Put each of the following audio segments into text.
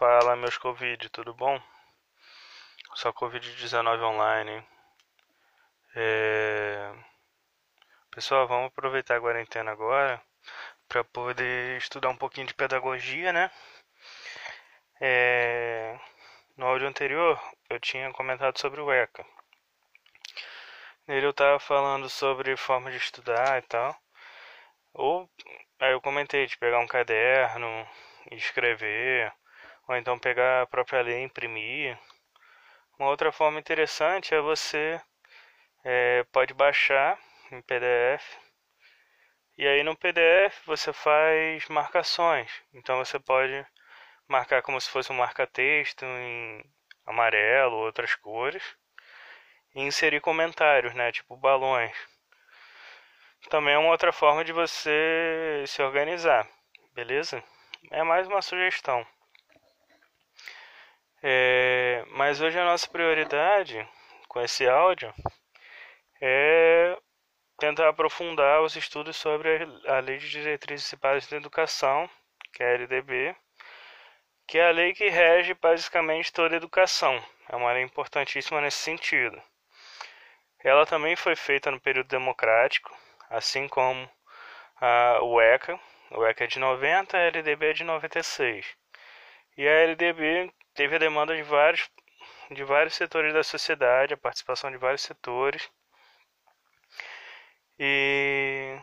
Fala, meus Covid, tudo bom? Só Covid-19 online. É... Pessoal, vamos aproveitar a quarentena agora para poder estudar um pouquinho de pedagogia, né? É... No áudio anterior eu tinha comentado sobre o ECA. Nele eu estava falando sobre forma de estudar e tal. Ou aí eu comentei de pegar um caderno escrever ou então pegar a própria lei e imprimir. Uma outra forma interessante é você é, pode baixar em PDF e aí no PDF você faz marcações. Então você pode marcar como se fosse um marca-texto em amarelo ou outras cores e inserir comentários, né, tipo balões. Também é uma outra forma de você se organizar, beleza? É mais uma sugestão. É, mas hoje a nossa prioridade com esse áudio é tentar aprofundar os estudos sobre a Lei de Diretrizes e Bases da Educação, que é a LDB, que é a lei que rege basicamente toda a educação. É uma lei importantíssima nesse sentido. Ela também foi feita no período democrático, assim como a, o ECA. O ECA é de 90, a LDB é de 96. E a LDB teve a demanda de vários, de vários setores da sociedade, a participação de vários setores. E,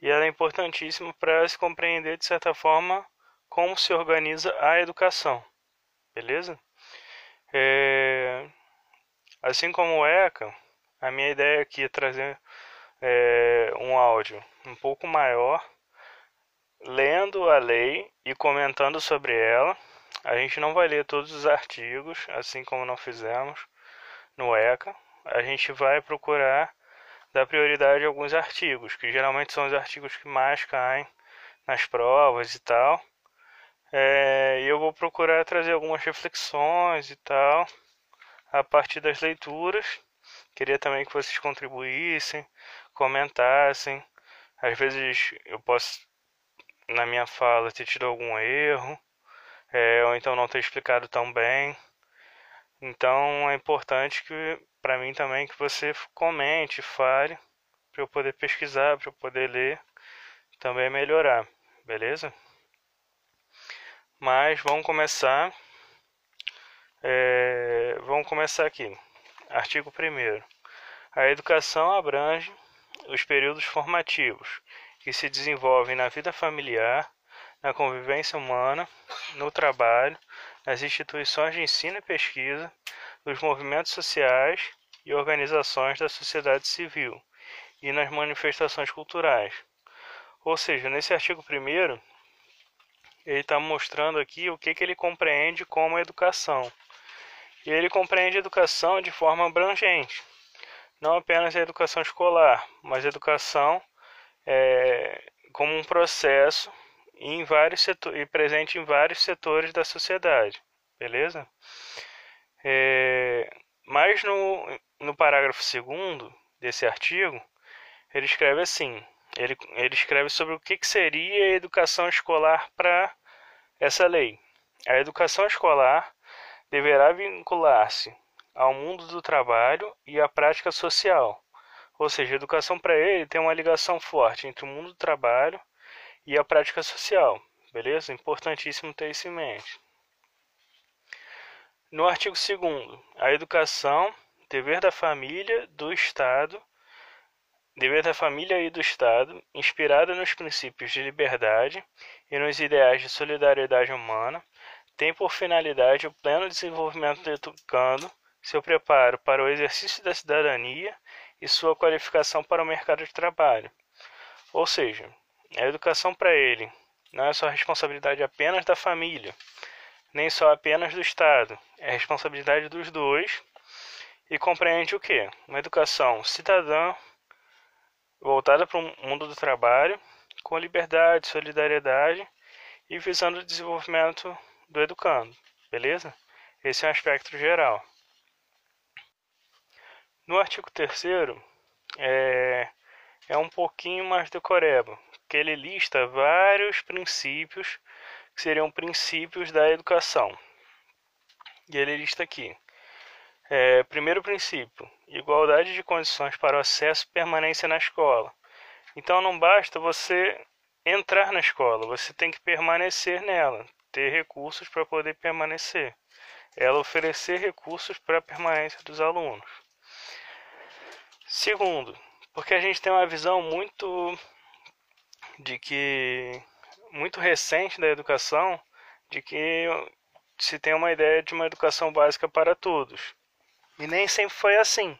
e ela é importantíssima para se compreender, de certa forma, como se organiza a educação. Beleza? É, assim como o ECA, a minha ideia aqui é trazer é, um áudio um pouco maior lendo a lei e comentando sobre ela. A gente não vai ler todos os artigos, assim como não fizemos no ECA. A gente vai procurar dar prioridade a alguns artigos, que geralmente são os artigos que mais caem nas provas e tal. É, e eu vou procurar trazer algumas reflexões e tal a partir das leituras. Queria também que vocês contribuíssem, comentassem. Às vezes eu posso na minha fala ter tido algum erro, é, ou então não ter explicado tão bem. Então é importante que para mim também que você comente, fale, para eu poder pesquisar, para eu poder ler, também melhorar, beleza? Mas vamos começar. É, vamos começar aqui. Artigo 1. A educação abrange os períodos formativos que se desenvolvem na vida familiar, na convivência humana, no trabalho, nas instituições de ensino e pesquisa, nos movimentos sociais e organizações da sociedade civil e nas manifestações culturais. Ou seja, nesse artigo 1 ele está mostrando aqui o que, que ele compreende como educação. E ele compreende educação de forma abrangente, não apenas a educação escolar, mas a educação é, como um processo em vários setores, e presente em vários setores da sociedade, beleza? É, mas no, no parágrafo segundo desse artigo, ele escreve assim, ele, ele escreve sobre o que, que seria a educação escolar para essa lei. A educação escolar deverá vincular-se ao mundo do trabalho e à prática social, ou seja, a educação para ele tem uma ligação forte entre o mundo do trabalho e a prática social. Beleza? Importantíssimo ter isso em mente. No artigo 2 a educação, dever da família, do Estado, dever da família e do Estado, inspirada nos princípios de liberdade e nos ideais de solidariedade humana, tem por finalidade o pleno desenvolvimento do educando, seu preparo para o exercício da cidadania e sua qualificação para o mercado de trabalho. Ou seja, a educação para ele não é só responsabilidade apenas da família, nem só apenas do Estado, é responsabilidade dos dois e compreende o que? Uma educação cidadã voltada para o mundo do trabalho, com liberdade, solidariedade e visando o desenvolvimento do educando, beleza? Esse é um aspecto geral. No artigo 3 é, é um pouquinho mais decoreba, que ele lista vários princípios que seriam princípios da educação. E ele lista aqui. É, primeiro princípio: igualdade de condições para o acesso e permanência na escola. Então não basta você entrar na escola, você tem que permanecer nela, ter recursos para poder permanecer. Ela oferecer recursos para a permanência dos alunos. Segundo, porque a gente tem uma visão muito de que muito recente da educação de que se tem uma ideia de uma educação básica para todos. E nem sempre foi assim.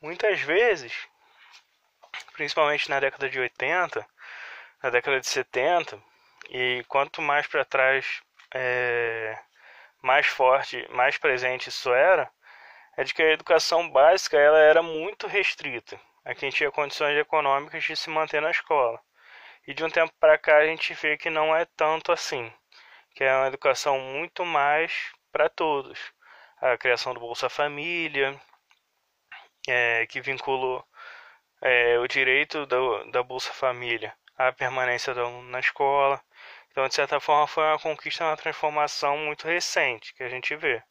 Muitas vezes, principalmente na década de 80, na década de 70, e quanto mais para trás, é, mais forte, mais presente isso era, é de que a educação básica ela era muito restrita a quem tinha condições econômicas de se manter na escola. E de um tempo para cá a gente vê que não é tanto assim, que é uma educação muito mais para todos. A criação do Bolsa Família, é, que vinculou é, o direito do, da Bolsa Família à permanência do na escola. Então, de certa forma, foi uma conquista, uma transformação muito recente que a gente vê,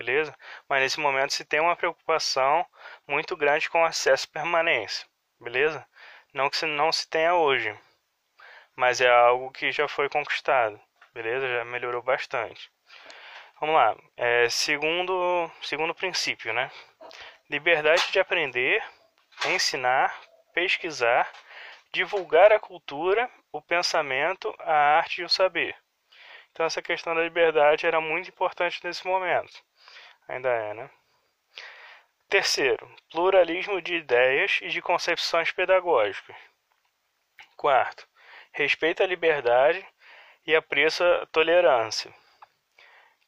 beleza? Mas nesse momento se tem uma preocupação muito grande com acesso e permanência, beleza? Não que não se tenha hoje, mas é algo que já foi conquistado, beleza? Já melhorou bastante. Vamos lá, é, segundo, segundo princípio, né? Liberdade de aprender, ensinar, pesquisar, divulgar a cultura, o pensamento, a arte e o saber. Então essa questão da liberdade era muito importante nesse momento. Ainda é, né? Terceiro, pluralismo de ideias e de concepções pedagógicas. Quarto, respeita a liberdade e apreça a tolerância.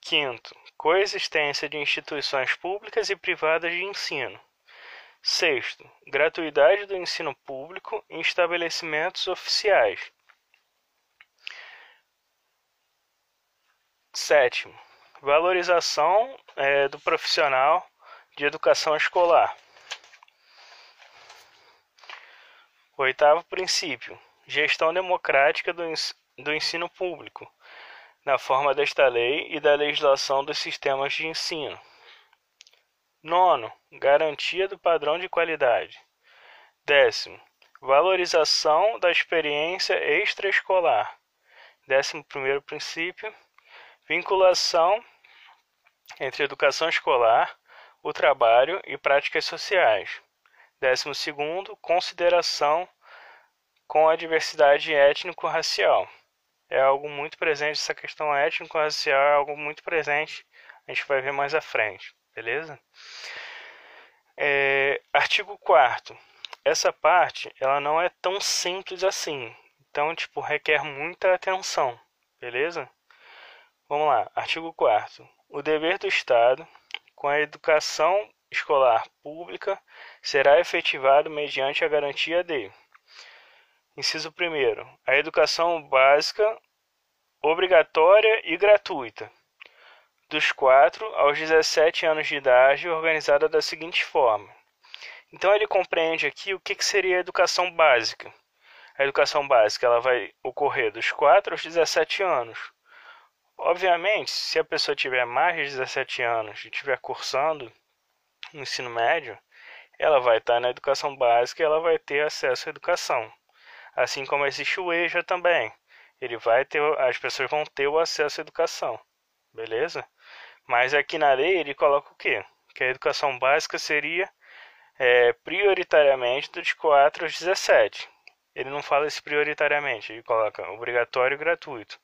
Quinto, coexistência de instituições públicas e privadas de ensino. Sexto, gratuidade do ensino público em estabelecimentos oficiais. Sétimo, valorização é, do profissional de educação escolar. Oitavo princípio, gestão democrática do, do ensino público, na forma desta lei e da legislação dos sistemas de ensino. Nono, garantia do padrão de qualidade. Décimo, valorização da experiência extraescolar. Décimo primeiro princípio, vinculação entre educação escolar, o trabalho e práticas sociais. Décimo segundo, consideração com a diversidade étnico-racial. É algo muito presente, essa questão étnico-racial é algo muito presente, a gente vai ver mais à frente, beleza? É, artigo 4 Essa parte, ela não é tão simples assim, então, tipo, requer muita atenção, beleza? Vamos lá, artigo 4 O dever do Estado, com a educação escolar pública, será efetivado mediante a garantia de Inciso 1. A educação básica obrigatória e gratuita. Dos 4 aos 17 anos de idade, organizada da seguinte forma. Então ele compreende aqui o que, que seria a educação básica. A educação básica ela vai ocorrer dos 4 aos 17 anos. Obviamente, se a pessoa tiver mais de 17 anos e estiver cursando o ensino médio, ela vai estar na educação básica e ela vai ter acesso à educação. Assim como existe o EJA também. Ele vai ter, as pessoas vão ter o acesso à educação, beleza? Mas aqui na lei ele coloca o quê? Que a educação básica seria é, prioritariamente dos 4 aos 17. Ele não fala isso prioritariamente, ele coloca obrigatório e gratuito.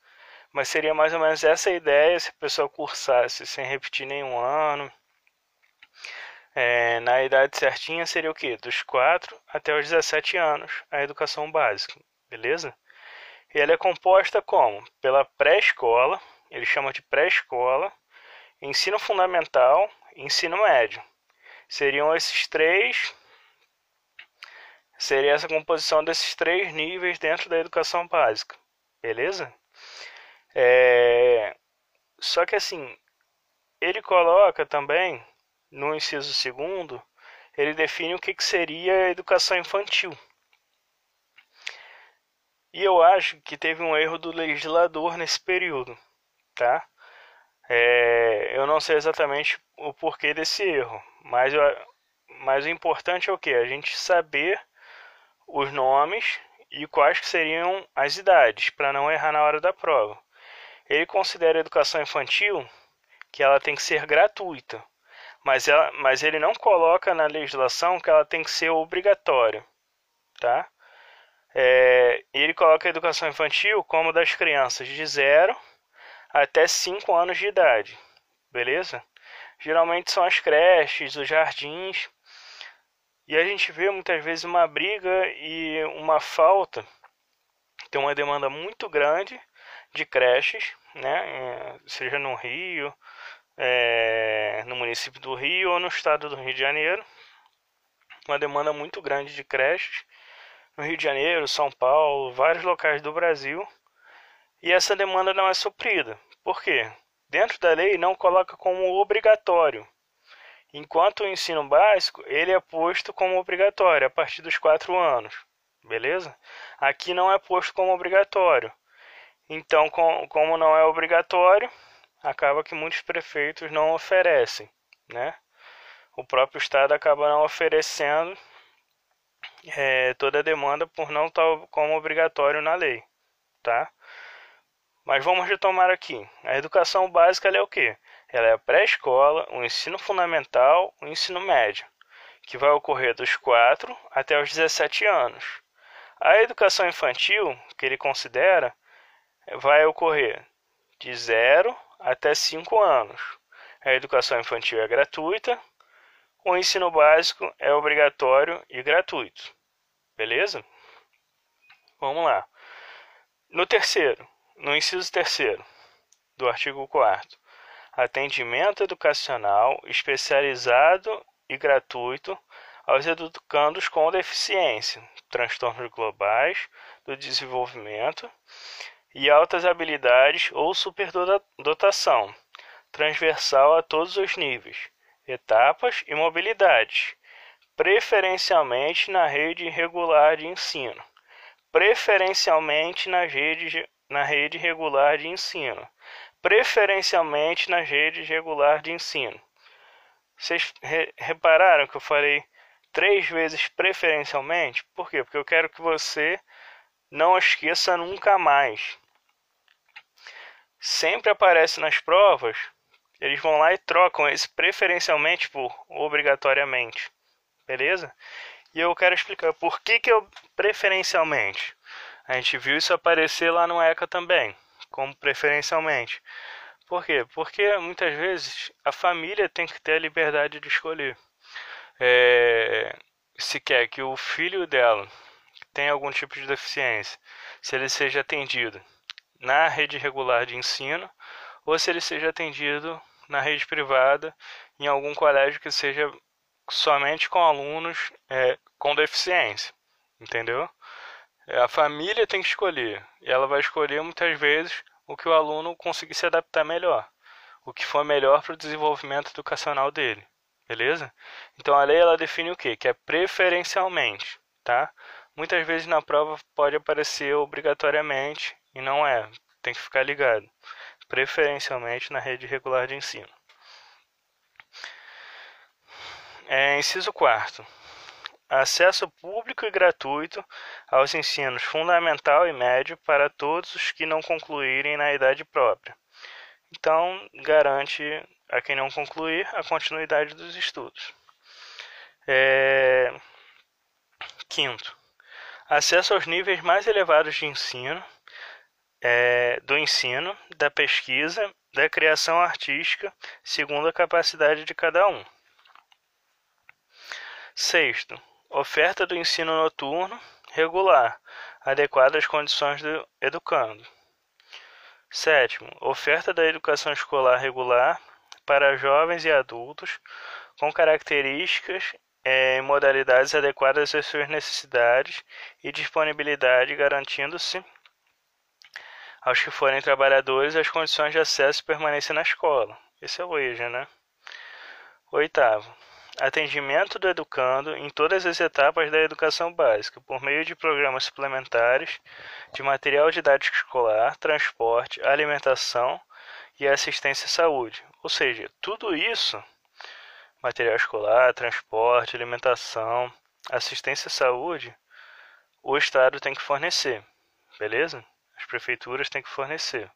Mas seria mais ou menos essa ideia se a pessoa cursasse sem repetir nenhum ano, é, na idade certinha seria o quê? Dos 4 até os 17 anos, a educação básica, beleza? E ela é composta como? Pela pré-escola, ele chama de pré-escola, ensino fundamental ensino médio. Seriam esses três, seria essa composição desses três níveis dentro da educação básica, beleza? É, só que assim, ele coloca também no inciso segundo, ele define o que, que seria educação infantil. E eu acho que teve um erro do legislador nesse período, tá? É, eu não sei exatamente o porquê desse erro, mas, eu, mas o importante é o que? A gente saber os nomes e quais seriam as idades, para não errar na hora da prova. Ele considera a educação infantil que ela tem que ser gratuita, mas, ela, mas ele não coloca na legislação que ela tem que ser obrigatória, tá? É, ele coloca a educação infantil como das crianças de 0 até 5 anos de idade, beleza? Geralmente são as creches, os jardins, e a gente vê muitas vezes uma briga e uma falta, tem uma demanda muito grande de creches, né? seja no Rio, é, no município do Rio ou no estado do Rio de Janeiro. Uma demanda muito grande de creches no Rio de Janeiro, São Paulo, vários locais do Brasil. E essa demanda não é suprida. Por quê? Dentro da lei não coloca como obrigatório. Enquanto o ensino básico, ele é posto como obrigatório a partir dos 4 anos. Beleza? Aqui não é posto como obrigatório. Então, com, como não é obrigatório, acaba que muitos prefeitos não oferecem, né? O próprio Estado acaba não oferecendo é, toda a demanda por não estar como obrigatório na lei, tá? Mas vamos retomar aqui. A educação básica é o que? Ela é a pré-escola, o ensino fundamental, o ensino médio, que vai ocorrer dos 4 até os 17 anos. A educação infantil, que ele considera, vai ocorrer de 0 até 5 anos. A educação infantil é gratuita, o ensino básico é obrigatório e gratuito. Beleza? Vamos lá. No terceiro, no inciso terceiro do artigo 4 atendimento educacional especializado e gratuito aos educandos com deficiência, transtornos globais do desenvolvimento e altas habilidades ou superdotação, transversal a todos os níveis, etapas e mobilidades, preferencialmente na rede regular de ensino, preferencialmente na rede, na rede regular de ensino, preferencialmente na rede regular de ensino. Vocês re repararam que eu falei três vezes preferencialmente? Por quê? Porque eu quero que você não esqueça nunca mais. Sempre aparece nas provas, eles vão lá e trocam esse preferencialmente por obrigatoriamente. Beleza? E eu quero explicar por que, que eu preferencialmente. A gente viu isso aparecer lá no ECA também, como preferencialmente. Por quê? Porque muitas vezes a família tem que ter a liberdade de escolher. É, se quer que o filho dela tem algum tipo de deficiência, se ele seja atendido na rede regular de ensino ou se ele seja atendido na rede privada em algum colégio que seja somente com alunos é, com deficiência, entendeu? A família tem que escolher e ela vai escolher muitas vezes o que o aluno conseguir se adaptar melhor, o que for melhor para o desenvolvimento educacional dele, beleza? Então a lei ela define o que? Que é preferencialmente, tá? Muitas vezes na prova pode aparecer obrigatoriamente e não é. Tem que ficar ligado. Preferencialmente na rede regular de ensino. É, inciso 4. Acesso público e gratuito aos ensinos fundamental e médio para todos os que não concluírem na idade própria. Então, garante a quem não concluir a continuidade dos estudos. É... Quinto, acesso aos níveis mais elevados de ensino, é, do ensino, da pesquisa, da criação artística, segundo a capacidade de cada um. Sexto, oferta do ensino noturno regular, adequada às condições do educando. Sétimo, oferta da educação escolar regular para jovens e adultos com características em modalidades adequadas às suas necessidades e disponibilidade, garantindo-se aos que forem trabalhadores as condições de acesso e permanência na escola. Esse é o EJA, né? Oitavo, atendimento do educando em todas as etapas da educação básica, por meio de programas suplementares, de material didático escolar, transporte, alimentação e assistência à saúde. Ou seja, tudo isso, material escolar, transporte, alimentação, assistência à saúde, o Estado tem que fornecer, beleza? As prefeituras têm que fornecer.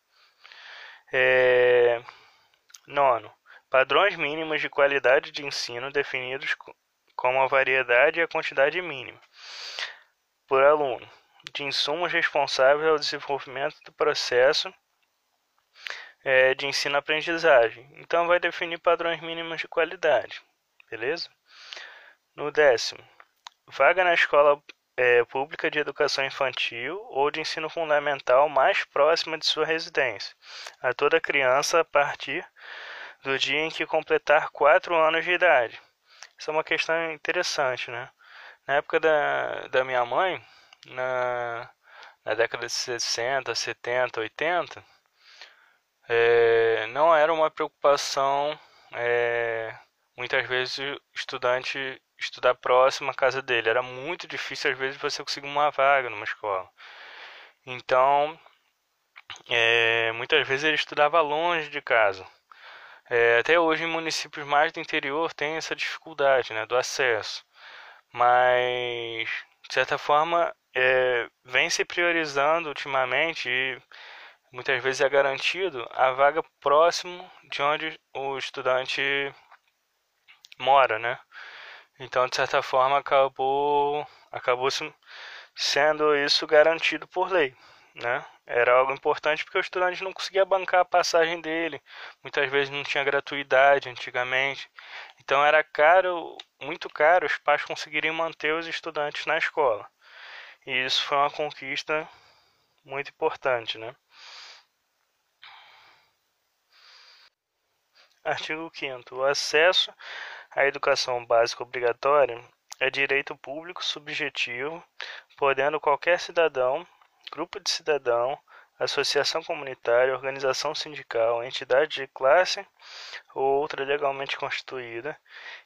É... Nono, Padrões mínimos de qualidade de ensino definidos como a variedade e a quantidade mínima por aluno de insumos responsáveis ao desenvolvimento do processo é, de ensino-aprendizagem. Então, vai definir padrões mínimos de qualidade, beleza? No décimo, vaga na escola é, pública de educação infantil ou de ensino fundamental mais próxima de sua residência, a toda criança a partir do dia em que completar 4 anos de idade. Isso é uma questão interessante, né? Na época da, da minha mãe, na, na década de 60, 70, 80, é, não era uma preocupação é, muitas vezes estudante estudar próximo à casa dele. Era muito difícil às vezes você conseguir uma vaga numa escola. Então, é, muitas vezes ele estudava longe de casa. É, até hoje, em municípios mais do interior, tem essa dificuldade né, do acesso. Mas, de certa forma, é, vem se priorizando ultimamente e muitas vezes é garantido a vaga próximo de onde o estudante mora, né? Então, de certa forma, acabou, acabou sendo isso garantido por lei né? Era algo importante porque o estudante não conseguia bancar a passagem dele. Muitas vezes não tinha gratuidade antigamente. Então era caro, muito caro os pais conseguirem manter os estudantes na escola. E isso foi uma conquista muito importante, né? Artigo 5 O acesso à educação básica obrigatória é direito público subjetivo, podendo qualquer cidadão grupo de cidadão, associação comunitária, organização sindical, entidade de classe ou outra legalmente constituída,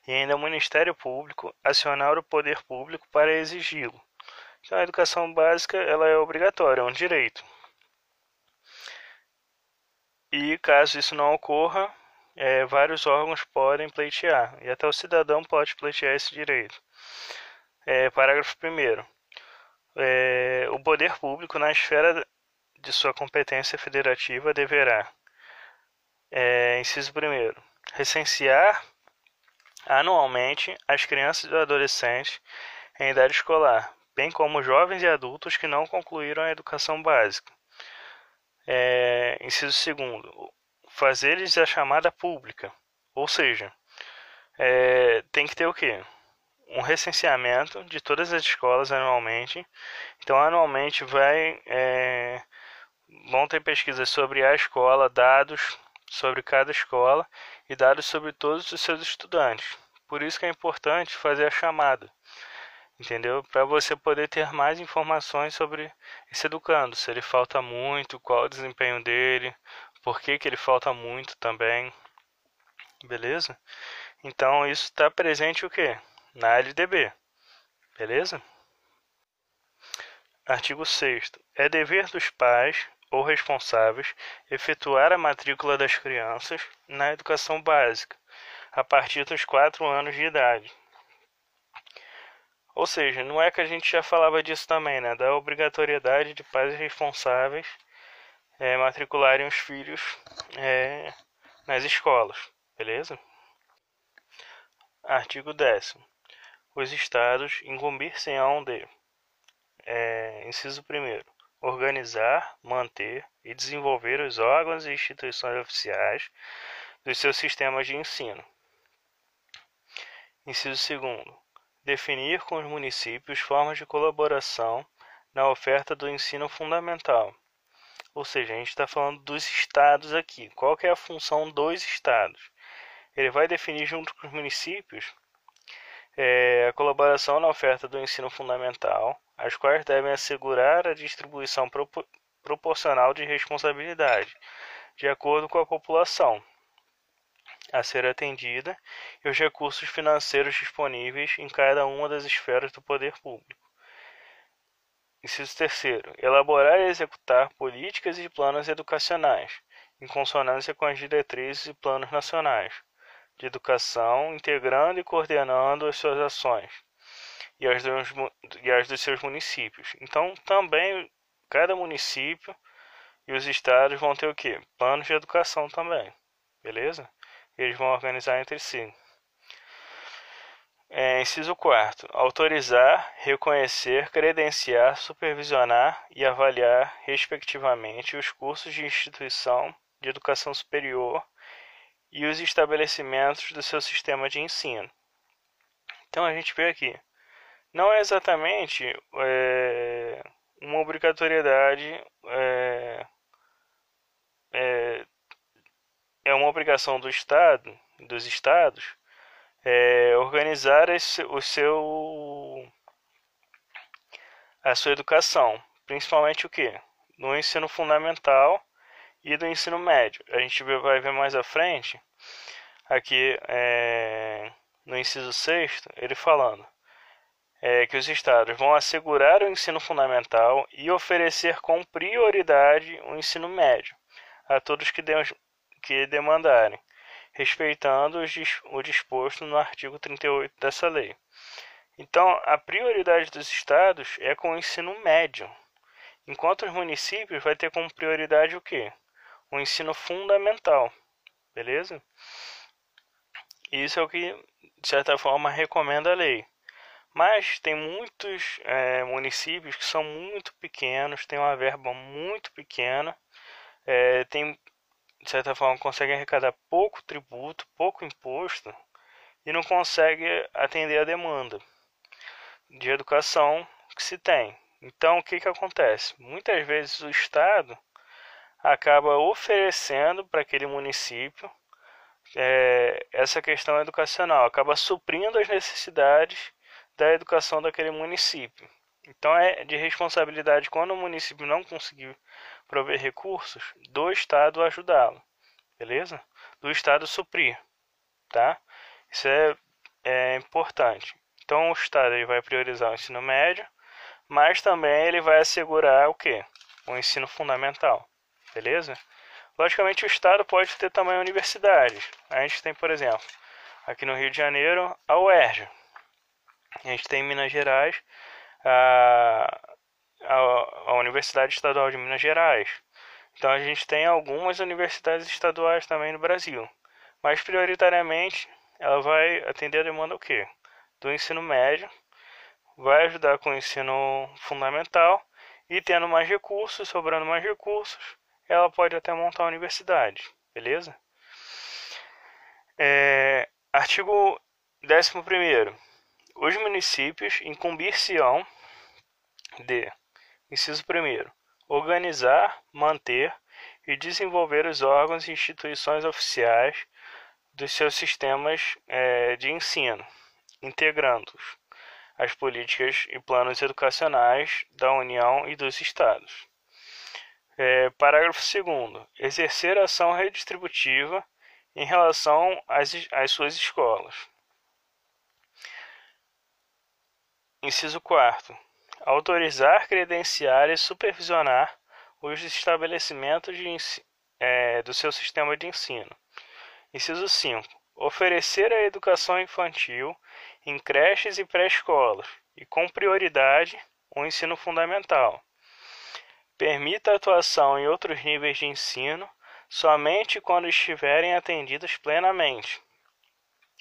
e ainda o Ministério Público acionar o poder público para exigi-lo. Então, a educação básica ela é obrigatória, é um direito. E caso isso não ocorra, é, vários órgãos podem pleitear, e até o cidadão pode pleitear esse direito. É, parágrafo 1. É, o poder público, na esfera de sua competência federativa, deverá, é, inciso 1, recensear anualmente as crianças e adolescentes em idade escolar, bem como jovens e adultos que não concluíram a educação básica. É, inciso 2 fazeres é a chamada pública. Ou seja, é, tem que ter o quê? Um recenseamento de todas as escolas anualmente. Então, anualmente vai, é, vão ter pesquisas sobre a escola, dados sobre cada escola e dados sobre todos os seus estudantes. Por isso que é importante fazer a chamada, entendeu? Para você poder ter mais informações sobre esse educando, se ele falta muito, qual o desempenho dele, por que, que ele falta muito também, beleza? Então isso está presente o que? na LDB. Beleza? Artigo 6 É dever dos pais ou responsáveis efetuar a matrícula das crianças na educação básica a partir dos 4 anos de idade. Ou seja, não é que a gente já falava disso também, né? Da obrigatoriedade de pais responsáveis é, matricularem os filhos é, nas escolas, beleza? Artigo 10 os estados incumbir-se-ão de, é, inciso 1 organizar, manter e desenvolver os órgãos e instituições oficiais dos seus sistemas de ensino. Inciso 2 definir com os municípios formas de colaboração na oferta do ensino fundamental. Ou seja, a gente está falando dos estados aqui. Qual é a função dos estados? Ele vai definir junto com os municípios é, a colaboração na oferta do ensino fundamental, as quais devem assegurar a distribuição proporcional de responsabilidade, de acordo com a população. a ser atendida e os recursos financeiros disponíveis em cada uma das esferas do poder público. Inciso terceiro, elaborar e executar políticas e planos educacionais, em consonância com as diretrizes e planos nacionais de educação, integrando e coordenando as suas ações e as dos, e as dos seus municípios. Então, também cada município e os estados vão ter o quê? Planos de educação também, beleza? Eles vão organizar entre si. É, inciso 4. Autorizar, reconhecer, credenciar, supervisionar e avaliar, respectivamente, os cursos de instituição de educação superior e os estabelecimentos do seu sistema de ensino. Então a gente vê aqui, não é exatamente é, uma obrigatoriedade, é, é, é, uma obrigação do Estado, dos Estados, é, organizar esse, o seu a sua educação, principalmente o que? No ensino fundamental e do ensino médio. A gente vai ver mais à frente, aqui é, no inciso 6, ele falando é, que os estados vão assegurar o ensino fundamental e oferecer com prioridade o ensino médio a todos que, de, que demandarem, respeitando o disposto no artigo 38 dessa lei. Então, a prioridade dos estados é com o ensino médio, enquanto os municípios vai ter como prioridade o quê? o ensino fundamental, beleza? Isso é o que, de certa forma, recomenda a lei. Mas tem muitos é, municípios que são muito pequenos, têm uma verba muito pequena, é, tem, de certa forma, conseguem arrecadar pouco tributo, pouco imposto e não consegue atender a demanda de educação que se tem. Então, o que, que acontece? Muitas vezes o Estado acaba oferecendo para aquele município é, essa questão educacional, acaba suprindo as necessidades da educação daquele município. Então é de responsabilidade quando o município não conseguir prover recursos do Estado ajudá-lo, beleza? Do Estado suprir, tá? Isso é, é importante. Então o Estado ele vai priorizar o ensino médio, mas também ele vai assegurar o que? O ensino fundamental beleza? Logicamente o estado pode ter também universidades. A gente tem, por exemplo, aqui no Rio de Janeiro, a UERJ. A gente tem em Minas Gerais a, a, a Universidade Estadual de Minas Gerais. Então a gente tem algumas universidades estaduais também no Brasil. Mas prioritariamente ela vai atender a demanda o quê? Do ensino médio, vai ajudar com o ensino fundamental e tendo mais recursos, sobrando mais recursos, ela pode até montar a universidade, beleza? É, artigo 11. Os municípios incumbir-se-ão de, inciso 1, organizar, manter e desenvolver os órgãos e instituições oficiais dos seus sistemas é, de ensino, integrando-os às políticas e planos educacionais da União e dos Estados. É, parágrafo 2. Exercer ação redistributiva em relação às, às suas escolas. Inciso 4. Autorizar, credenciar e supervisionar os estabelecimentos de, é, do seu sistema de ensino. Inciso 5. Oferecer a educação infantil em creches e pré-escolas e, com prioridade, o ensino fundamental Permita a atuação em outros níveis de ensino somente quando estiverem atendidas plenamente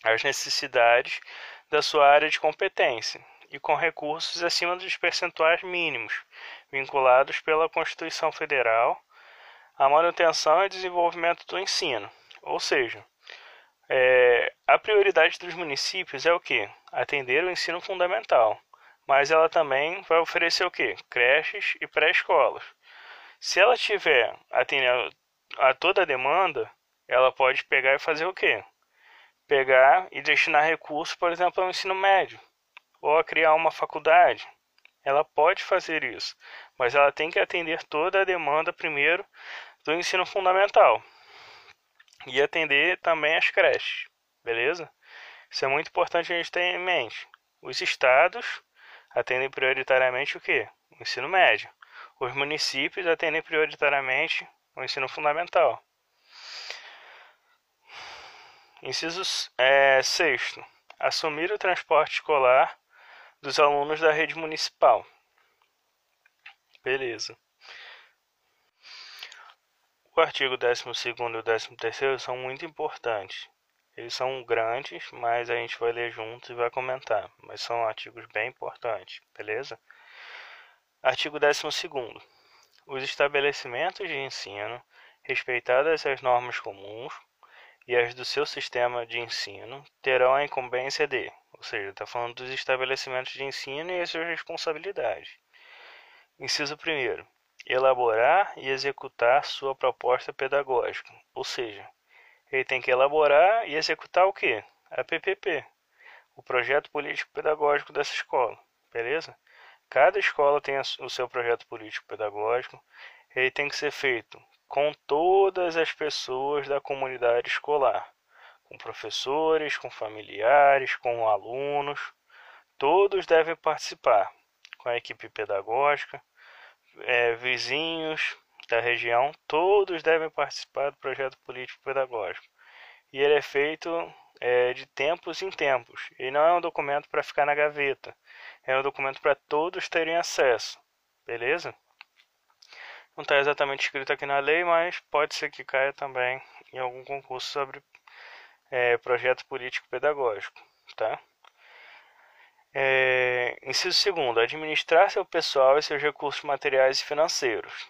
às necessidades da sua área de competência e com recursos acima dos percentuais mínimos vinculados pela Constituição Federal à manutenção e desenvolvimento do ensino. Ou seja, é, a prioridade dos municípios é o que? Atender o ensino fundamental mas ela também vai oferecer o que? Creches e pré-escolas. Se ela tiver atendendo a toda a demanda, ela pode pegar e fazer o que? Pegar e destinar recursos, por exemplo, ao ensino médio ou a criar uma faculdade. Ela pode fazer isso, mas ela tem que atender toda a demanda primeiro do ensino fundamental. e atender também as creches, beleza? Isso é muito importante a gente ter em mente. Os estados atendem prioritariamente o quê? O ensino médio. Os municípios atendem prioritariamente o ensino fundamental. Inciso é, sexto. Assumir o transporte escolar dos alunos da rede municipal. Beleza. O artigo 12 e o 13 são muito importantes. Eles são grandes, mas a gente vai ler juntos e vai comentar. Mas são artigos bem importantes, beleza? Artigo 12. Os estabelecimentos de ensino, respeitadas as normas comuns e as do seu sistema de ensino, terão a incumbência de, ou seja, está falando dos estabelecimentos de ensino e as suas responsabilidades. Inciso 1. Elaborar e executar sua proposta pedagógica, ou seja, ele tem que elaborar e executar o que? A PPP, o projeto político pedagógico dessa escola, beleza? Cada escola tem o seu projeto político pedagógico, ele tem que ser feito com todas as pessoas da comunidade escolar, com professores, com familiares, com alunos, todos devem participar, com a equipe pedagógica, é, vizinhos, da região, todos devem participar do projeto político pedagógico. E ele é feito é, de tempos em tempos. E não é um documento para ficar na gaveta. É um documento para todos terem acesso. Beleza? Não está exatamente escrito aqui na lei, mas pode ser que caia também em algum concurso sobre é, projeto político pedagógico. Tá? É, inciso segundo, administrar seu pessoal e seus recursos materiais e financeiros.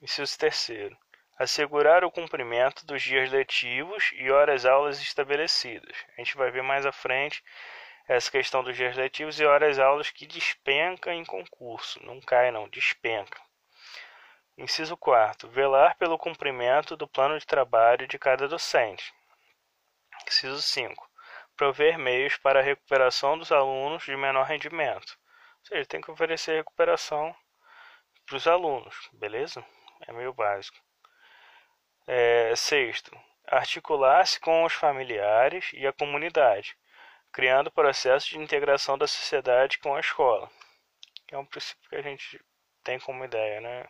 Inciso terceiro. Assegurar o cumprimento dos dias letivos e horas-aulas estabelecidas. A gente vai ver mais à frente essa questão dos dias letivos e horas-aulas que despenca em concurso. Não cai, não, despenca. Inciso 4. Velar pelo cumprimento do plano de trabalho de cada docente. Inciso 5. Prover meios para a recuperação dos alunos de menor rendimento. Ou seja, tem que oferecer recuperação para os alunos, beleza? é meio básico. É, sexto, articular-se com os familiares e a comunidade, criando processo de integração da sociedade com a escola. É um princípio que a gente tem como ideia, né?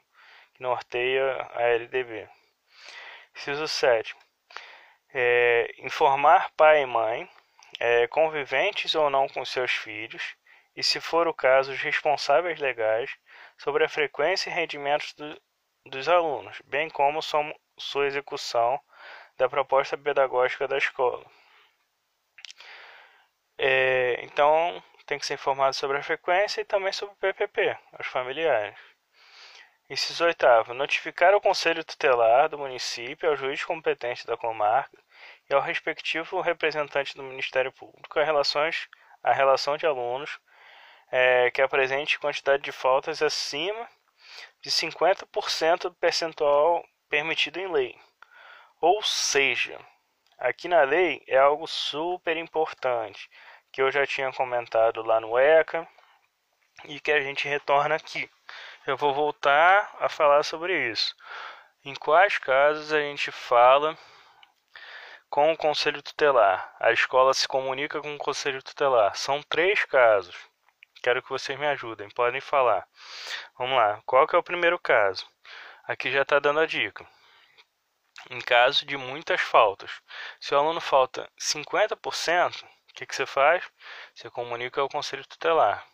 Que norteia a LDB. Inciso 7. É, informar pai e mãe, é, conviventes ou não com seus filhos, e, se for o caso, os responsáveis legais, sobre a frequência e rendimentos do, dos alunos, bem como sua execução da proposta pedagógica da escola. É, então, tem que ser informado sobre a frequência e também sobre o PPP, os familiares. Inciso oitavo, notificar ao Conselho Tutelar do município, ao juiz competente da comarca e ao respectivo representante do Ministério Público a, relações, a relação de alunos é, que apresente quantidade de faltas acima de 50% do percentual permitido em lei. Ou seja, aqui na lei é algo super importante que eu já tinha comentado lá no ECA e que a gente retorna aqui. Eu vou voltar a falar sobre isso. Em quais casos a gente fala com o conselho tutelar? A escola se comunica com o conselho tutelar. São três casos. Quero que vocês me ajudem, podem falar. Vamos lá, qual que é o primeiro caso? Aqui já está dando a dica. Em caso de muitas faltas, se o aluno falta 50%, o que, que você faz? Você comunica ao conselho tutelar.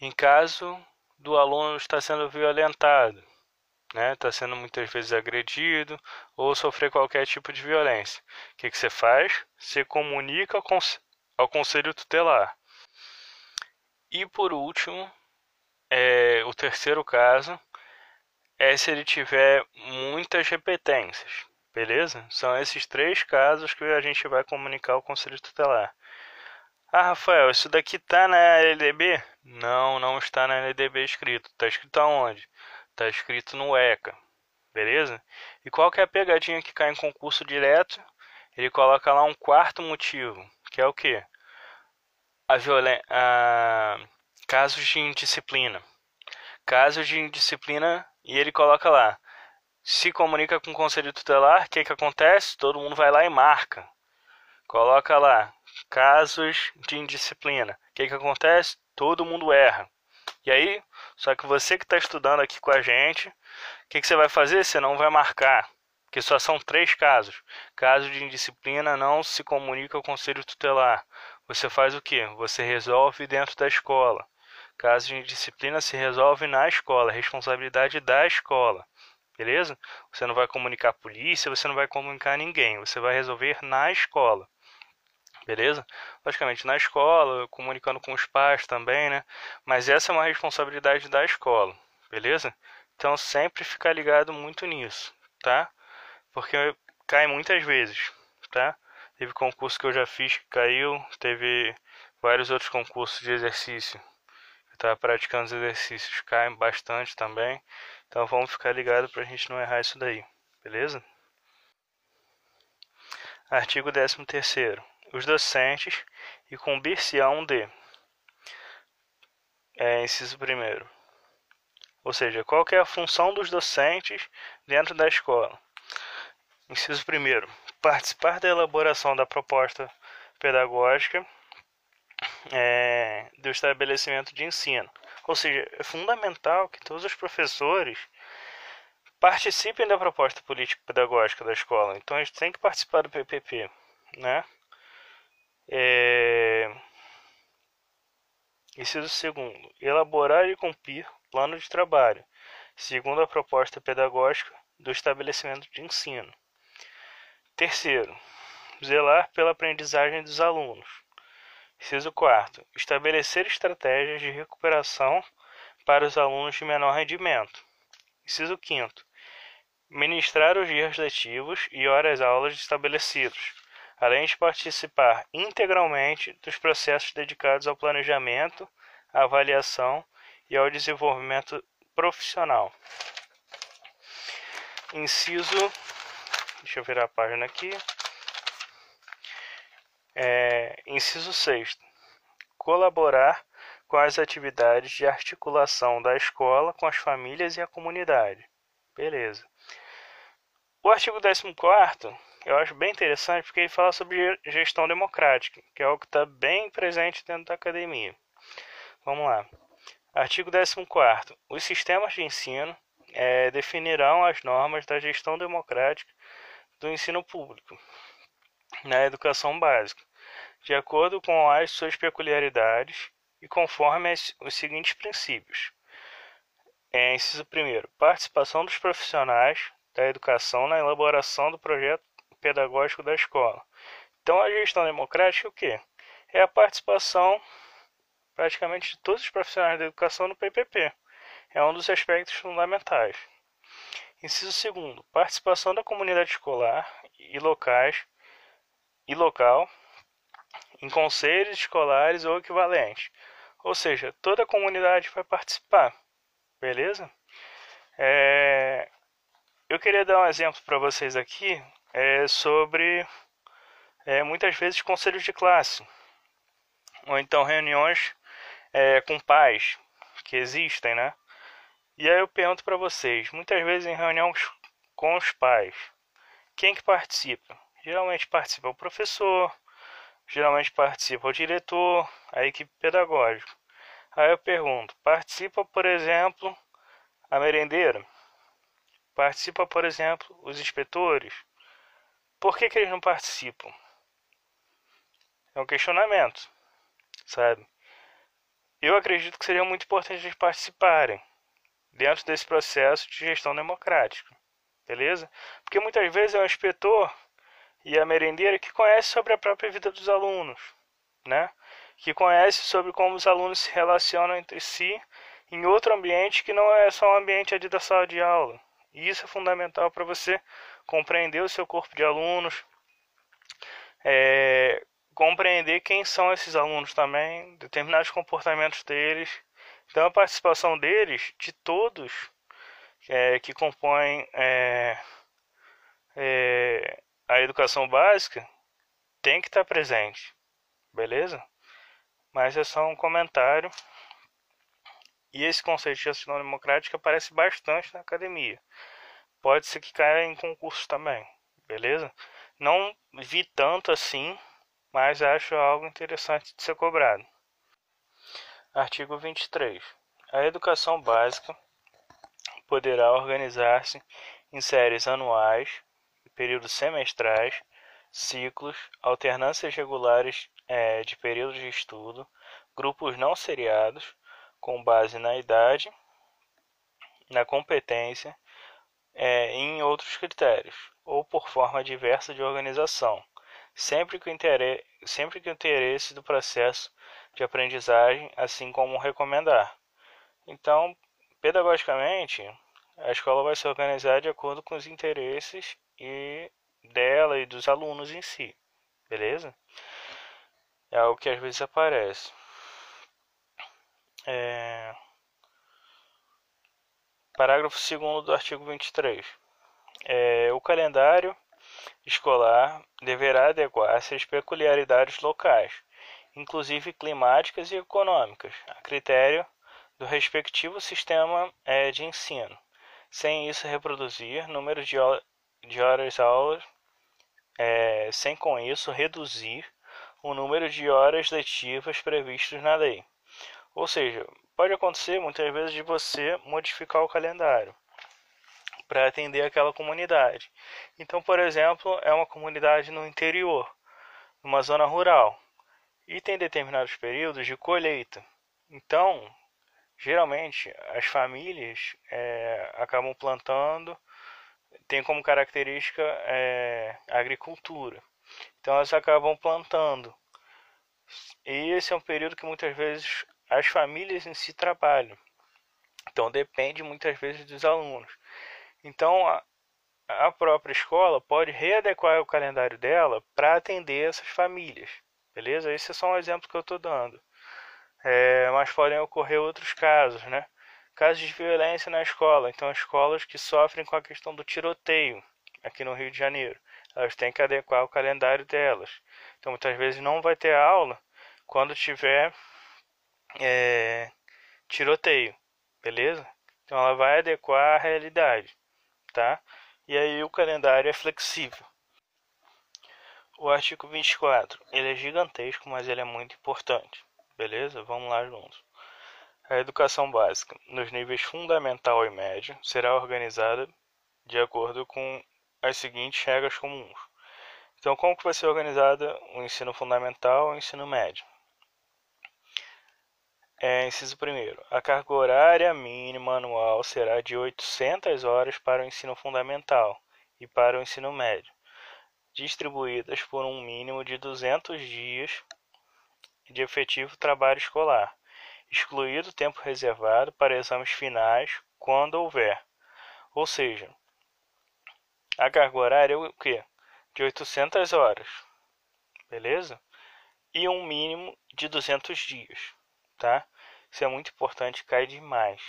Em caso do aluno estar sendo violentado, né, está sendo muitas vezes agredido ou sofrer qualquer tipo de violência, o que, que você faz? Você comunica ao, cons ao conselho tutelar. E por último, é, o terceiro caso é se ele tiver muitas repetências, beleza? São esses três casos que a gente vai comunicar ao Conselho Tutelar. Ah, Rafael, isso daqui está na LDB? Não, não está na LDB escrito. Está escrito aonde? Está escrito no ECA, beleza? E qual que é a pegadinha que cai em concurso direto? Ele coloca lá um quarto motivo, que é o quê? a, violen a casos de indisciplina. Casos de indisciplina e ele coloca lá se comunica com o conselho tutelar, o que, que acontece? Todo mundo vai lá e marca. Coloca lá, casos de indisciplina. O que, que acontece? Todo mundo erra. E aí, só que você que está estudando aqui com a gente, o que, que você vai fazer? Você não vai marcar. Porque só são três casos. Caso de indisciplina não se comunica ao conselho tutelar. Você faz o que? Você resolve dentro da escola. Caso de indisciplina se resolve na escola, responsabilidade da escola. Beleza? Você não vai comunicar a polícia, você não vai comunicar ninguém, você vai resolver na escola. Beleza? Logicamente na escola, comunicando com os pais também, né? Mas essa é uma responsabilidade da escola, beleza? Então sempre ficar ligado muito nisso, tá? Porque cai muitas vezes, tá? Teve concurso que eu já fiz que caiu, teve vários outros concursos de exercício tá praticando os exercícios caem bastante também. Então vamos ficar ligado para a gente não errar isso daí, beleza? Artigo 13 Os docentes incumbir-se-ão de é, inciso primeiro. Ou seja, qual é a função dos docentes dentro da escola? Inciso primeiro, participar da elaboração da proposta pedagógica é, do estabelecimento de ensino. Ou seja, é fundamental que todos os professores participem da proposta político-pedagógica da escola. Então gente tem que participar do PPP, né? É... Inciso segundo, elaborar e cumprir plano de trabalho, segundo a proposta pedagógica do estabelecimento de ensino. Terceiro, zelar pela aprendizagem dos alunos. Inciso 4. Estabelecer estratégias de recuperação para os alunos de menor rendimento. Inciso 5. Ministrar os dias letivos e horas-aulas estabelecidos, além de participar integralmente dos processos dedicados ao planejamento, à avaliação e ao desenvolvimento profissional. Inciso. Deixa eu virar a página aqui. É, inciso 6. Colaborar com as atividades de articulação da escola com as famílias e a comunidade. Beleza. O artigo 14 eu acho bem interessante porque ele fala sobre gestão democrática, que é algo que está bem presente dentro da academia. Vamos lá. Artigo 14. Os sistemas de ensino é, definirão as normas da gestão democrática do ensino público na educação básica, de acordo com as suas peculiaridades e conforme as, os seguintes princípios. É, inciso primeiro, participação dos profissionais da educação na elaboração do projeto pedagógico da escola. Então, a gestão democrática é o quê? É a participação praticamente de todos os profissionais da educação no PPP. É um dos aspectos fundamentais. Inciso segundo, participação da comunidade escolar e locais e local em conselhos escolares ou equivalentes. Ou seja, toda a comunidade vai participar, beleza? É... Eu queria dar um exemplo para vocês aqui é, sobre é, muitas vezes conselhos de classe, ou então reuniões é, com pais que existem, né? E aí eu pergunto para vocês, muitas vezes em reuniões com os pais, quem que participa? Geralmente participa o professor, geralmente participa o diretor, a equipe pedagógica. Aí eu pergunto: participa, por exemplo, a merendeira? Participa, por exemplo, os inspetores? Por que, que eles não participam? É um questionamento, sabe? Eu acredito que seria muito importante eles participarem dentro desse processo de gestão democrática, beleza? Porque muitas vezes é um inspetor e a merendeira que conhece sobre a própria vida dos alunos, né? Que conhece sobre como os alunos se relacionam entre si em outro ambiente que não é só o ambiente ali da sala de aula. E isso é fundamental para você compreender o seu corpo de alunos, é, compreender quem são esses alunos também, determinados comportamentos deles. Então a participação deles, de todos é, que compõem é, é, a educação básica tem que estar presente, beleza? Mas é só um comentário. E esse conceito de gestão democrática aparece bastante na academia. Pode ser que caia em concurso também, beleza? Não vi tanto assim, mas acho algo interessante de ser cobrado. Artigo 23. A educação básica poderá organizar-se em séries anuais, períodos semestrais, ciclos, alternâncias regulares é, de períodos de estudo, grupos não seriados, com base na idade, na competência é, em outros critérios, ou por forma diversa de organização, sempre que, o interesse, sempre que o interesse do processo de aprendizagem, assim como recomendar. Então, pedagogicamente, a escola vai se organizar de acordo com os interesses e dela e dos alunos em si, beleza? É algo que às vezes aparece. É... Parágrafo 2 do artigo 23. É, o calendário escolar deverá adequar-se às peculiaridades locais, inclusive climáticas e econômicas, a critério do respectivo sistema é, de ensino, sem isso reproduzir números de, de horas aulas, é, sem com isso reduzir o número de horas letivas previstos na lei. Ou seja, pode acontecer muitas vezes de você modificar o calendário para atender aquela comunidade. Então, por exemplo, é uma comunidade no interior, numa zona rural, e tem determinados períodos de colheita. Então, geralmente, as famílias é, acabam plantando, tem como característica é, a agricultura. Então, elas acabam plantando. E esse é um período que muitas vezes as famílias em si trabalham. Então, depende muitas vezes dos alunos. Então, a, a própria escola pode readequar o calendário dela para atender essas famílias, beleza? Esse é só um exemplo que eu estou dando. É, mas podem ocorrer outros casos, né? Casos de violência na escola. Então, escolas que sofrem com a questão do tiroteio aqui no Rio de Janeiro, elas têm que adequar o calendário delas. Então, muitas vezes não vai ter aula quando tiver é, tiroteio, beleza? Então, ela vai adequar a realidade tá? E aí o calendário é flexível. O artigo 24, ele é gigantesco, mas ele é muito importante. Beleza? Vamos lá juntos. A educação básica, nos níveis fundamental e médio, será organizada de acordo com as seguintes regras comuns. Então, como que vai ser organizada o ensino fundamental e o ensino médio? É, inciso 1. A carga horária mínima anual será de 800 horas para o ensino fundamental e para o ensino médio, distribuídas por um mínimo de 200 dias de efetivo trabalho escolar, excluído o tempo reservado para exames finais, quando houver. Ou seja, a carga horária é o quê? De 800 horas, beleza? E um mínimo de 200 dias tá? Isso é muito importante, cai demais.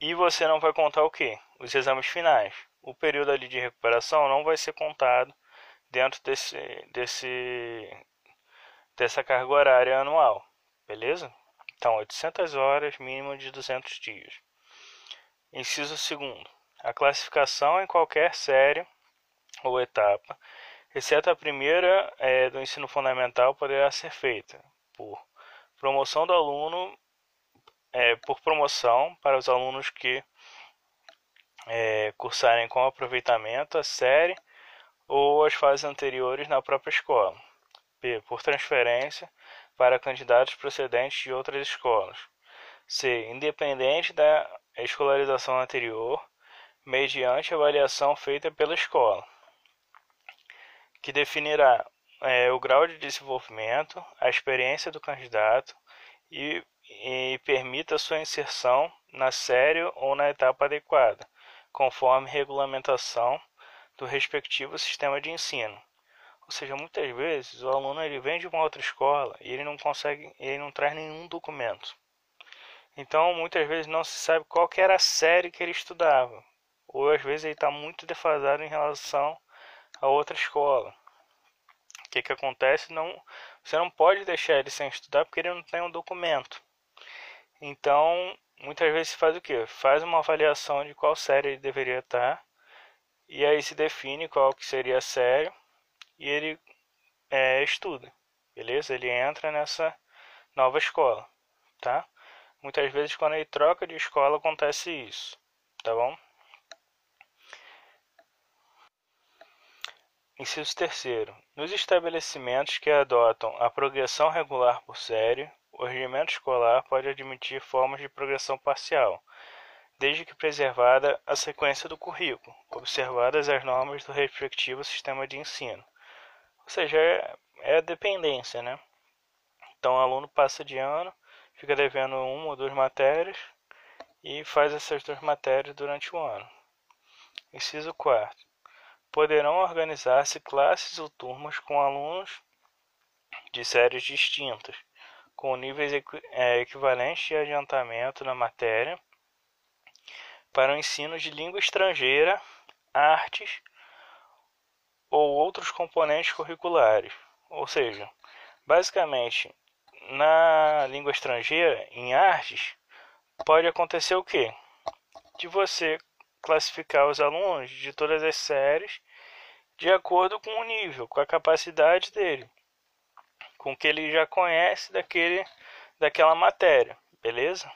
E você não vai contar o que? Os exames finais. O período ali de recuperação não vai ser contado dentro desse, desse dessa carga horária anual, beleza? Então, 800 horas, mínimo de 200 dias. Inciso segundo. A classificação em qualquer série ou etapa, exceto a primeira é, do ensino fundamental, poderá ser feita por Promoção do aluno é, por promoção para os alunos que é, cursarem com aproveitamento a série ou as fases anteriores na própria escola. B. Por transferência para candidatos procedentes de outras escolas. C. Independente da escolarização anterior, mediante avaliação feita pela escola, que definirá é, o grau de desenvolvimento, a experiência do candidato e, e permita sua inserção na série ou na etapa adequada, conforme regulamentação do respectivo sistema de ensino. Ou seja, muitas vezes o aluno ele vem de uma outra escola e ele não consegue, ele não traz nenhum documento. Então, muitas vezes não se sabe qual era a série que ele estudava, ou às vezes ele está muito defasado em relação a outra escola. O que, que acontece? Não, você não pode deixar ele sem estudar porque ele não tem um documento. Então, muitas vezes se faz o que? Faz uma avaliação de qual série ele deveria estar e aí se define qual que seria a série e ele é, estuda, beleza? Ele entra nessa nova escola, tá? Muitas vezes quando ele troca de escola acontece isso, tá bom? Inciso terceiro. Nos estabelecimentos que adotam a progressão regular por série, o regimento escolar pode admitir formas de progressão parcial, desde que preservada a sequência do currículo, observadas as normas do respectivo sistema de ensino. Ou seja, é, é a dependência, né? Então o aluno passa de ano, fica devendo uma ou duas matérias e faz essas duas matérias durante o ano. Inciso 4 poderão organizar-se classes ou turmas com alunos de séries distintas, com níveis é, equivalentes de adiantamento na matéria, para o ensino de língua estrangeira, artes ou outros componentes curriculares. Ou seja, basicamente, na língua estrangeira, em artes, pode acontecer o quê? De você classificar os alunos de todas as séries de acordo com o nível, com a capacidade dele, com o que ele já conhece daquele, daquela matéria, beleza?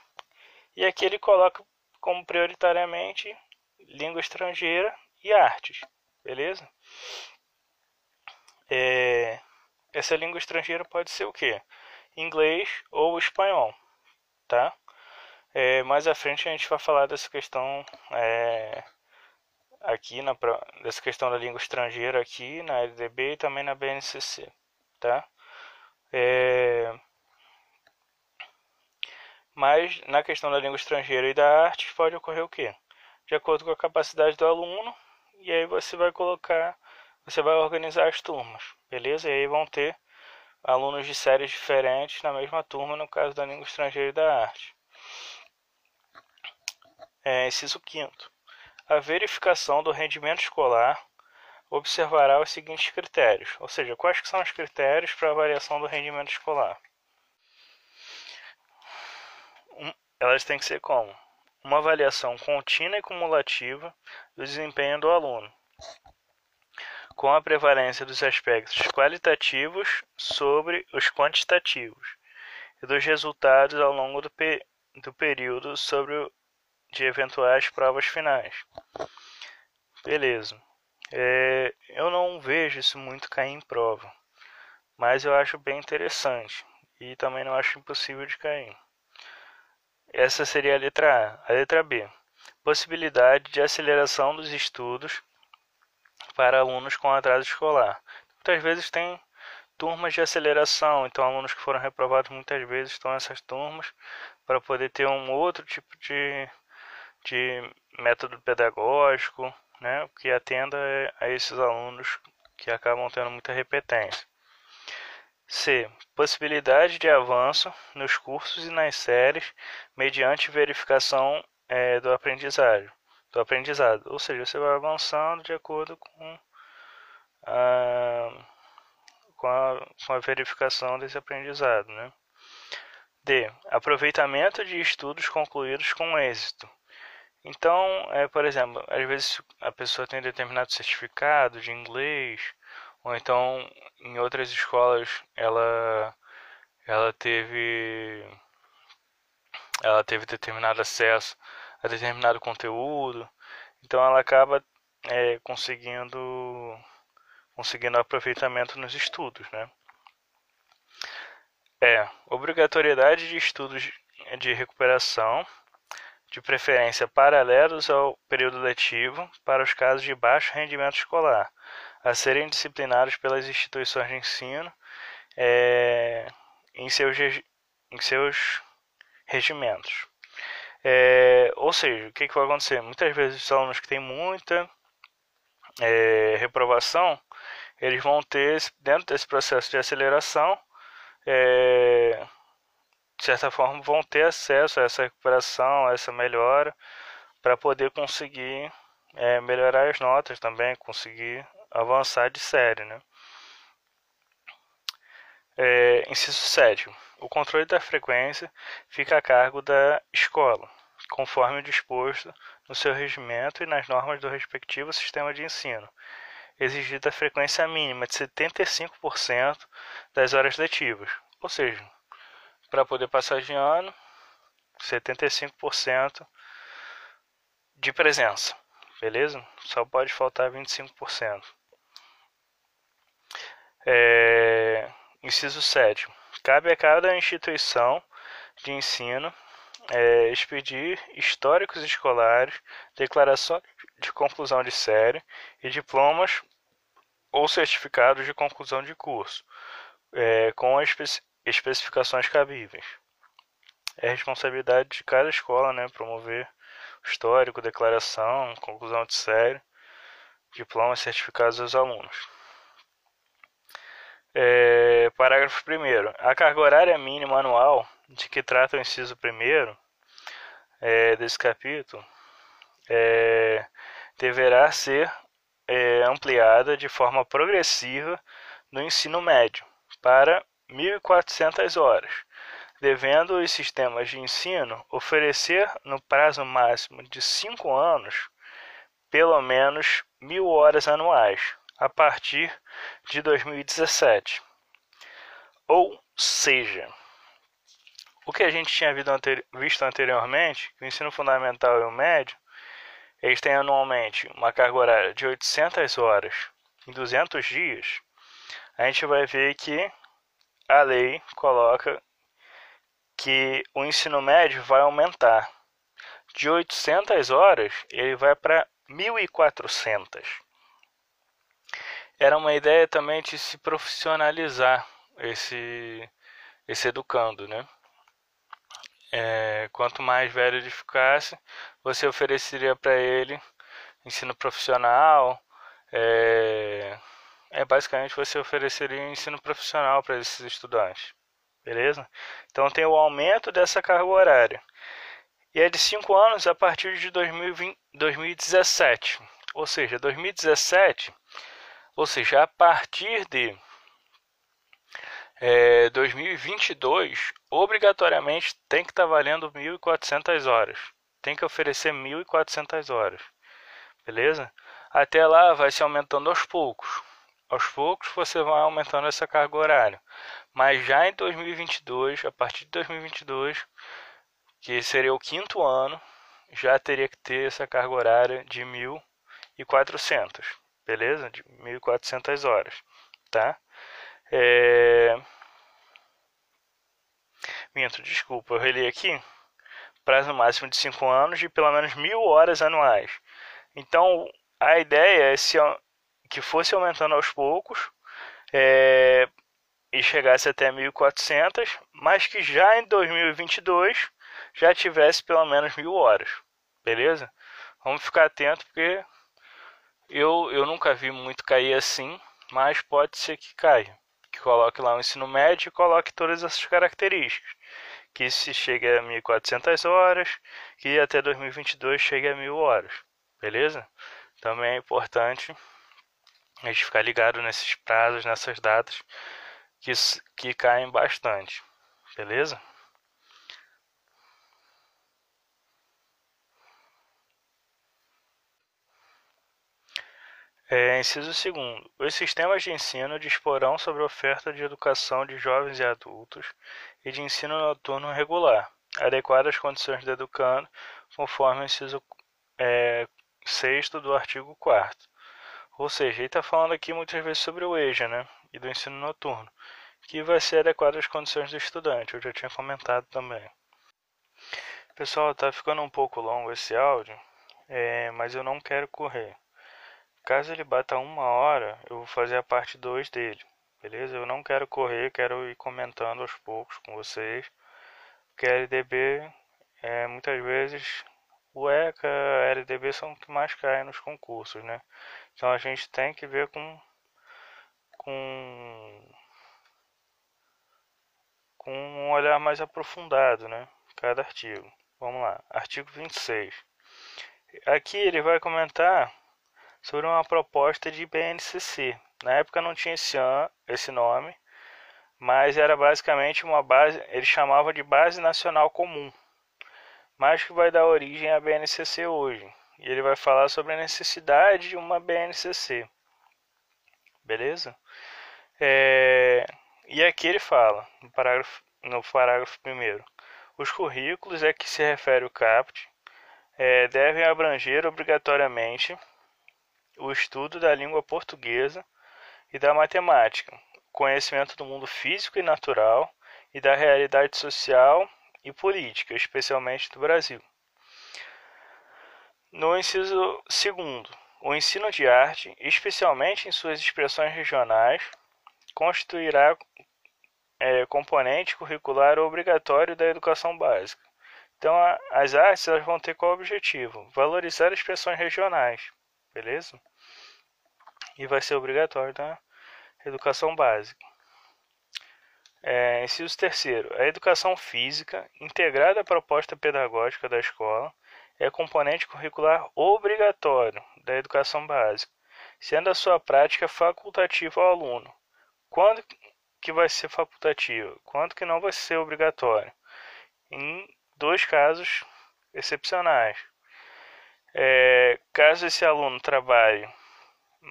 E aqui ele coloca como prioritariamente língua estrangeira e artes, beleza? É, essa língua estrangeira pode ser o que? Inglês ou espanhol, tá? É, mais à frente a gente vai falar dessa questão é, aqui na dessa questão da língua estrangeira aqui na LDB e também na BNCC, tá? É, mas na questão da língua estrangeira e da arte pode ocorrer o quê? De acordo com a capacidade do aluno e aí você vai colocar, você vai organizar as turmas, beleza? E aí vão ter alunos de séries diferentes na mesma turma no caso da língua estrangeira e da arte. É, inciso quinto. A verificação do rendimento escolar observará os seguintes critérios, ou seja, quais são os critérios para avaliação do rendimento escolar. Um, elas têm que ser como? Uma avaliação contínua e cumulativa do desempenho do aluno, com a prevalência dos aspectos qualitativos sobre os quantitativos e dos resultados ao longo do, pe do período sobre de eventuais provas finais. Beleza. É, eu não vejo isso muito cair em prova, mas eu acho bem interessante e também não acho impossível de cair. Essa seria a letra A. A letra B. Possibilidade de aceleração dos estudos para alunos com atraso escolar. Muitas vezes tem turmas de aceleração, então alunos que foram reprovados muitas vezes estão nessas turmas para poder ter um outro tipo de de método pedagógico, né, que atenda a esses alunos que acabam tendo muita repetência. C. Possibilidade de avanço nos cursos e nas séries mediante verificação é, do aprendizado, do aprendizado. Ou seja, você vai avançando de acordo com a, com a, com a verificação desse aprendizado. Né? D. Aproveitamento de estudos concluídos com êxito. Então, é, por exemplo, às vezes a pessoa tem determinado certificado de inglês, ou então em outras escolas ela ela teve ela teve determinado acesso a determinado conteúdo, então ela acaba é, conseguindo conseguindo aproveitamento nos estudos, né? É, obrigatoriedade de estudos de recuperação de preferência paralelos ao período letivo, para os casos de baixo rendimento escolar, a serem disciplinados pelas instituições de ensino é, em, seus, em seus regimentos. É, ou seja, o que, que vai acontecer? Muitas vezes os alunos que têm muita é, reprovação, eles vão ter, dentro desse processo de aceleração, é, de certa forma, vão ter acesso a essa recuperação, a essa melhora, para poder conseguir é, melhorar as notas também, conseguir avançar de série, né? É, inciso 7. O controle da frequência fica a cargo da escola, conforme disposto no seu regimento e nas normas do respectivo sistema de ensino, exigida a frequência mínima de 75% das horas letivas, ou seja, para poder passar de ano, 75% de presença, beleza? Só pode faltar 25%. É, inciso 7. Cabe a cada instituição de ensino é, expedir históricos escolares, declarações de conclusão de série e diplomas ou certificados de conclusão de curso, é, com as especificações cabíveis. É responsabilidade de cada escola né, promover histórico, declaração, conclusão de série, diplomas certificados aos alunos. É, parágrafo 1. A carga horária mínima anual de que trata o inciso 1 é, desse capítulo é, deverá ser é, ampliada de forma progressiva no ensino médio para 1.400 horas, devendo os sistemas de ensino oferecer, no prazo máximo de cinco anos, pelo menos mil horas anuais, a partir de 2017. Ou seja, o que a gente tinha visto anteriormente, que o ensino fundamental e o médio, eles têm anualmente uma carga horária de 800 horas em 200 dias, a gente vai ver que a lei coloca que o ensino médio vai aumentar. De 800 horas, ele vai para 1.400. Era uma ideia também de se profissionalizar esse, esse educando, né? É, quanto mais velho ele ficasse, você ofereceria para ele ensino profissional, é, é basicamente você ofereceria ensino profissional para esses estudantes, beleza? Então tem o aumento dessa carga horária e é de 5 anos a partir de 2020, 2017, ou seja, 2017, ou seja, a partir de é, 2022, obrigatoriamente tem que estar tá valendo 1.400 horas, tem que oferecer 1.400 horas, beleza? Até lá vai se aumentando aos poucos aos poucos você vai aumentando essa carga horária. Mas já em 2022, a partir de 2022, que seria o quinto ano, já teria que ter essa carga horária de 1.400, beleza? De 1.400 horas, tá? É... Minto, desculpa, eu relei aqui. Prazo máximo de 5 anos de pelo menos mil horas anuais. Então, a ideia é se que fosse aumentando aos poucos é, e chegasse até 1.400, mas que já em 2022 já tivesse pelo menos mil horas, beleza? Vamos ficar atento porque eu, eu nunca vi muito cair assim, mas pode ser que caia. Que coloque lá o ensino médio e coloque todas essas características. Que se chegue a 1.400 horas, que até 2022 chegue a 1.000 horas, beleza? Também é importante a gente ficar ligado nesses prazos, nessas datas que, que caem bastante, beleza? É, inciso segundo. Os sistemas de ensino disporão sobre oferta de educação de jovens e adultos e de ensino noturno regular, adequadas às condições do educando, conforme o inciso é, 6 do artigo 4 ou seja, ele está falando aqui muitas vezes sobre o EJA, né? E do ensino noturno, que vai ser adequado às condições do estudante. Eu já tinha comentado também. Pessoal, tá ficando um pouco longo esse áudio, é, mas eu não quero correr. Caso ele bata uma hora, eu vou fazer a parte 2 dele, beleza? Eu não quero correr, quero ir comentando aos poucos com vocês. Porque LDB, é, muitas vezes, o ECA, LDB são os que mais caem nos concursos, né? Então a gente tem que ver com com com um olhar mais aprofundado, né? Cada artigo. Vamos lá, artigo 26. Aqui ele vai comentar sobre uma proposta de BNCC. Na época não tinha esse, esse nome, mas era basicamente uma base, ele chamava de Base Nacional Comum, mas que vai dar origem à BNCC hoje. E ele vai falar sobre a necessidade de uma BNCC. Beleza? É, e aqui ele fala, no parágrafo, no parágrafo primeiro, os currículos a que se refere o CAPT é, devem abranger obrigatoriamente o estudo da língua portuguesa e da matemática, conhecimento do mundo físico e natural e da realidade social e política, especialmente do Brasil. No inciso segundo, o ensino de arte, especialmente em suas expressões regionais, constituirá é, componente curricular obrigatório da educação básica. Então, a, as artes elas vão ter qual objetivo? Valorizar expressões regionais, beleza? E vai ser obrigatório na educação básica. É, inciso terceiro, a educação física, integrada à proposta pedagógica da escola, é componente curricular obrigatório da educação básica, sendo a sua prática facultativa ao aluno. Quando que vai ser facultativa? Quando que não vai ser obrigatório? Em dois casos excepcionais. É, caso esse aluno trabalhe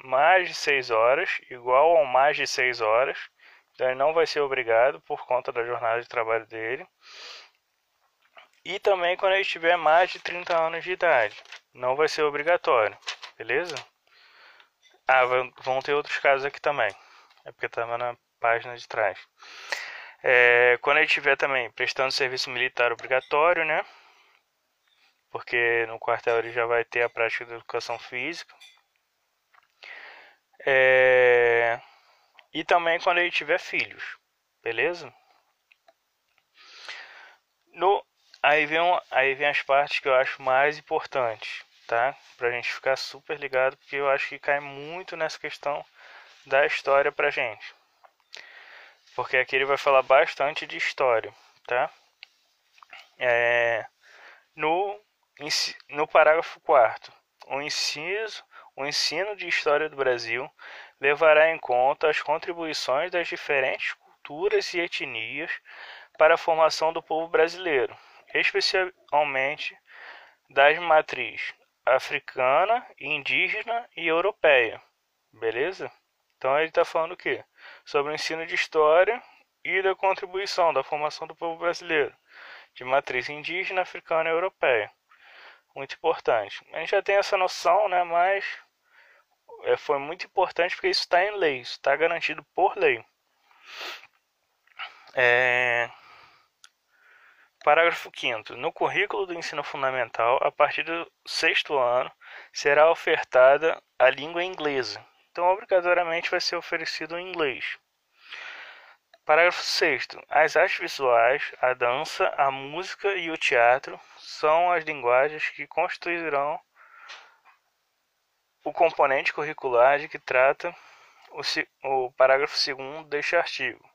mais de seis horas, igual ou mais de seis horas, então ele não vai ser obrigado por conta da jornada de trabalho dele. E também quando ele tiver mais de 30 anos de idade. Não vai ser obrigatório, beleza? Ah, vão ter outros casos aqui também. É porque estava na página de trás. É, quando ele estiver também prestando serviço militar obrigatório, né? Porque no quartel ele já vai ter a prática de educação física. É, e também quando ele tiver filhos, beleza? No Aí vem, aí vem as partes que eu acho mais importantes, tá? Pra gente ficar super ligado, porque eu acho que cai muito nessa questão da história pra gente. Porque aqui ele vai falar bastante de história, tá? É, no, no parágrafo 4 o inciso, o ensino de história do Brasil levará em conta as contribuições das diferentes culturas e etnias para a formação do povo brasileiro, especialmente das matrizes africana, indígena e europeia. Beleza? Então ele está falando o quê? Sobre o ensino de história e da contribuição da formação do povo brasileiro, de matriz indígena, africana e europeia. Muito importante. A gente já tem essa noção, né? Mas é, foi muito importante porque isso está em lei, isso está garantido por lei. É, Parágrafo 5 No currículo do ensino fundamental, a partir do sexto ano, será ofertada a língua inglesa. Então, obrigatoriamente vai ser oferecido em inglês. Parágrafo 6 As artes visuais, a dança, a música e o teatro são as linguagens que constituirão o componente curricular de que trata o, o parágrafo 2 deste artigo.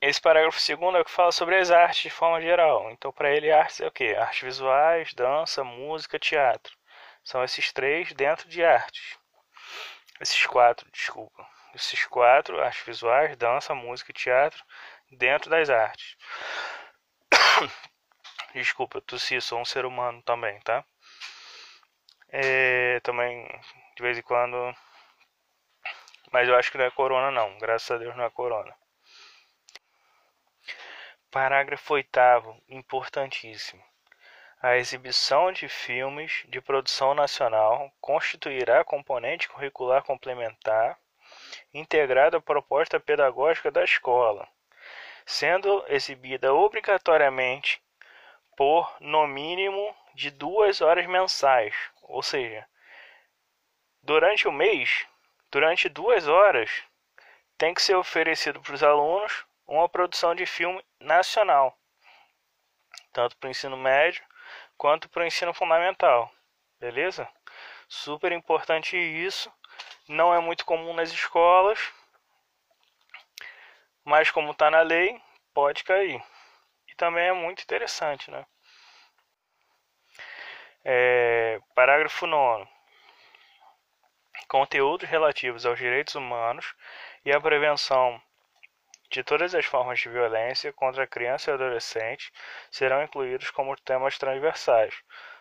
Esse parágrafo segundo é o que fala sobre as artes de forma geral. Então, para ele, artes é o quê? Artes visuais, dança, música, teatro. São esses três dentro de artes. Esses quatro, desculpa. Esses quatro, artes visuais, dança, música e teatro, dentro das artes. Desculpa, tossi, sou um ser humano também, tá? É, também, de vez em quando. Mas eu acho que não é corona, não. Graças a Deus não é corona. Parágrafo 8 importantíssimo. A exibição de filmes de produção nacional constituirá componente curricular complementar integrado à proposta pedagógica da escola, sendo exibida obrigatoriamente por no mínimo de duas horas mensais, ou seja, durante o mês, durante duas horas, tem que ser oferecido para os alunos uma produção de filme nacional, tanto para o ensino médio quanto para o ensino fundamental, beleza? Super importante isso, não é muito comum nas escolas, mas como está na lei, pode cair. E também é muito interessante, né? É, parágrafo 9. conteúdos relativos aos direitos humanos e à prevenção de todas as formas de violência contra criança e adolescente serão incluídos como temas transversais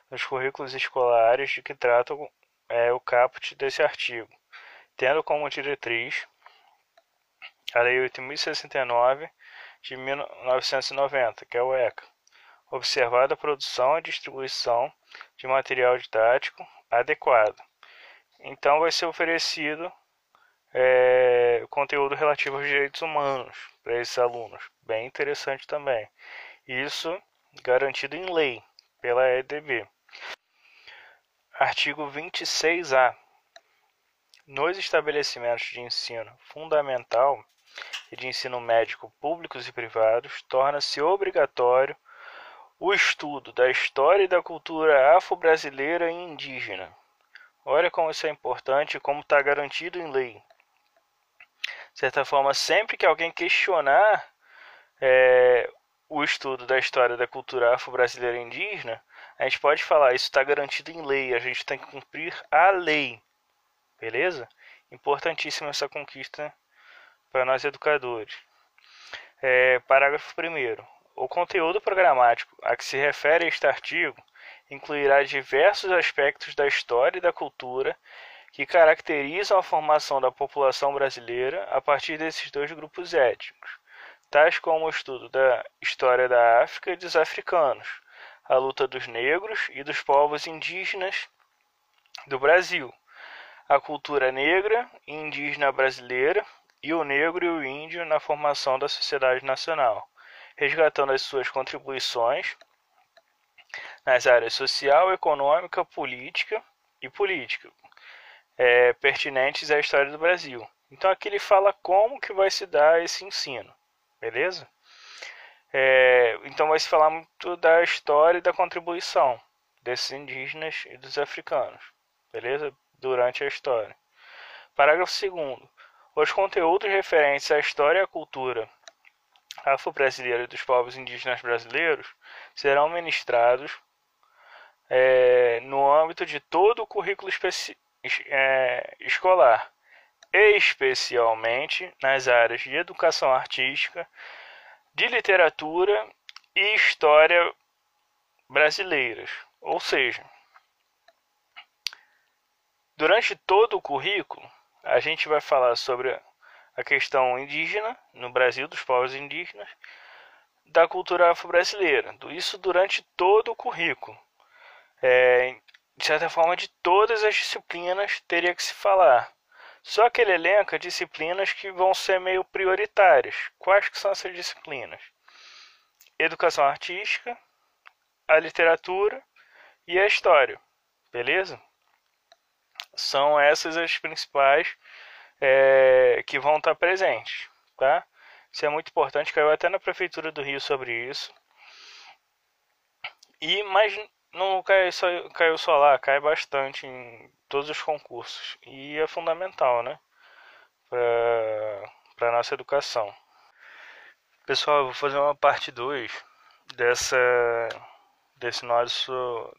nos currículos escolares de que tratam é, o caput desse artigo, tendo como diretriz a Lei 8.069 de 1990, que é o ECA, observada a produção e distribuição de material didático adequado. Então vai ser oferecido é, conteúdo relativo aos direitos humanos para esses alunos. Bem interessante também. Isso garantido em lei pela EDB. Artigo 26A. Nos estabelecimentos de ensino fundamental e de ensino médico públicos e privados, torna-se obrigatório o estudo da história e da cultura afro-brasileira e indígena. Olha como isso é importante e como está garantido em lei de certa forma, sempre que alguém questionar é, o estudo da história da cultura afro-brasileira indígena, a gente pode falar, isso está garantido em lei, a gente tem que cumprir a lei. Beleza? Importantíssima essa conquista para nós educadores. É, parágrafo 1. O conteúdo programático a que se refere este artigo incluirá diversos aspectos da história e da cultura que caracterizam a formação da população brasileira a partir desses dois grupos étnicos, tais como o estudo da história da África e dos africanos, a luta dos negros e dos povos indígenas do Brasil, a cultura negra e indígena brasileira e o negro e o índio na formação da sociedade nacional, resgatando as suas contribuições nas áreas social, econômica, política e política, é, pertinentes à história do Brasil. Então aqui ele fala como que vai se dar esse ensino, beleza? É, então vai se falar muito da história e da contribuição desses indígenas e dos africanos, beleza? Durante a história. Parágrafo 2 Os conteúdos referentes à história e à cultura afro-brasileira e dos povos indígenas brasileiros serão ministrados é, no âmbito de todo o currículo específico é, escolar, especialmente nas áreas de educação artística, de literatura e história brasileiras. Ou seja, durante todo o currículo, a gente vai falar sobre a questão indígena no Brasil, dos povos indígenas, da cultura afro-brasileira. Isso durante todo o currículo. É, de certa forma, de todas as disciplinas teria que se falar. Só que ele elenca disciplinas que vão ser meio prioritárias. Quais que são essas disciplinas? Educação artística, a literatura e a história. Beleza? São essas as principais é, que vão estar presentes. Tá? Isso é muito importante, caiu até na Prefeitura do Rio sobre isso. E, mas não cai só, caiu só lá, cai bastante em todos os concursos. E é fundamental, né? Para a nossa educação. Pessoal, vou fazer uma parte 2 dessa desse nosso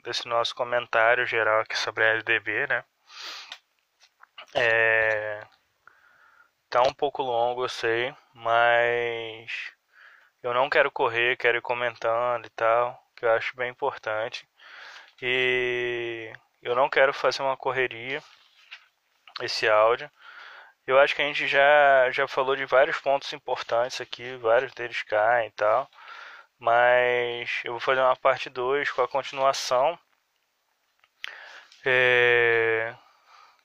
desse nosso comentário geral aqui sobre a LDB, né? É, tá um pouco longo, eu sei, mas eu não quero correr, quero ir comentando e tal, que eu acho bem importante. E eu não quero fazer uma correria esse áudio. Eu acho que a gente já, já falou de vários pontos importantes aqui, vários deles caem e tal. Mas eu vou fazer uma parte 2 com a continuação. É...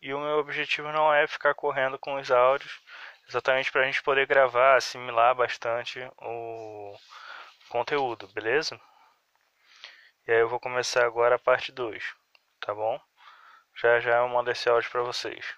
E o meu objetivo não é ficar correndo com os áudios, exatamente para a gente poder gravar, assimilar bastante o conteúdo, beleza? E aí eu vou começar agora a parte 2, tá bom? Já já eu mando esse áudio para vocês.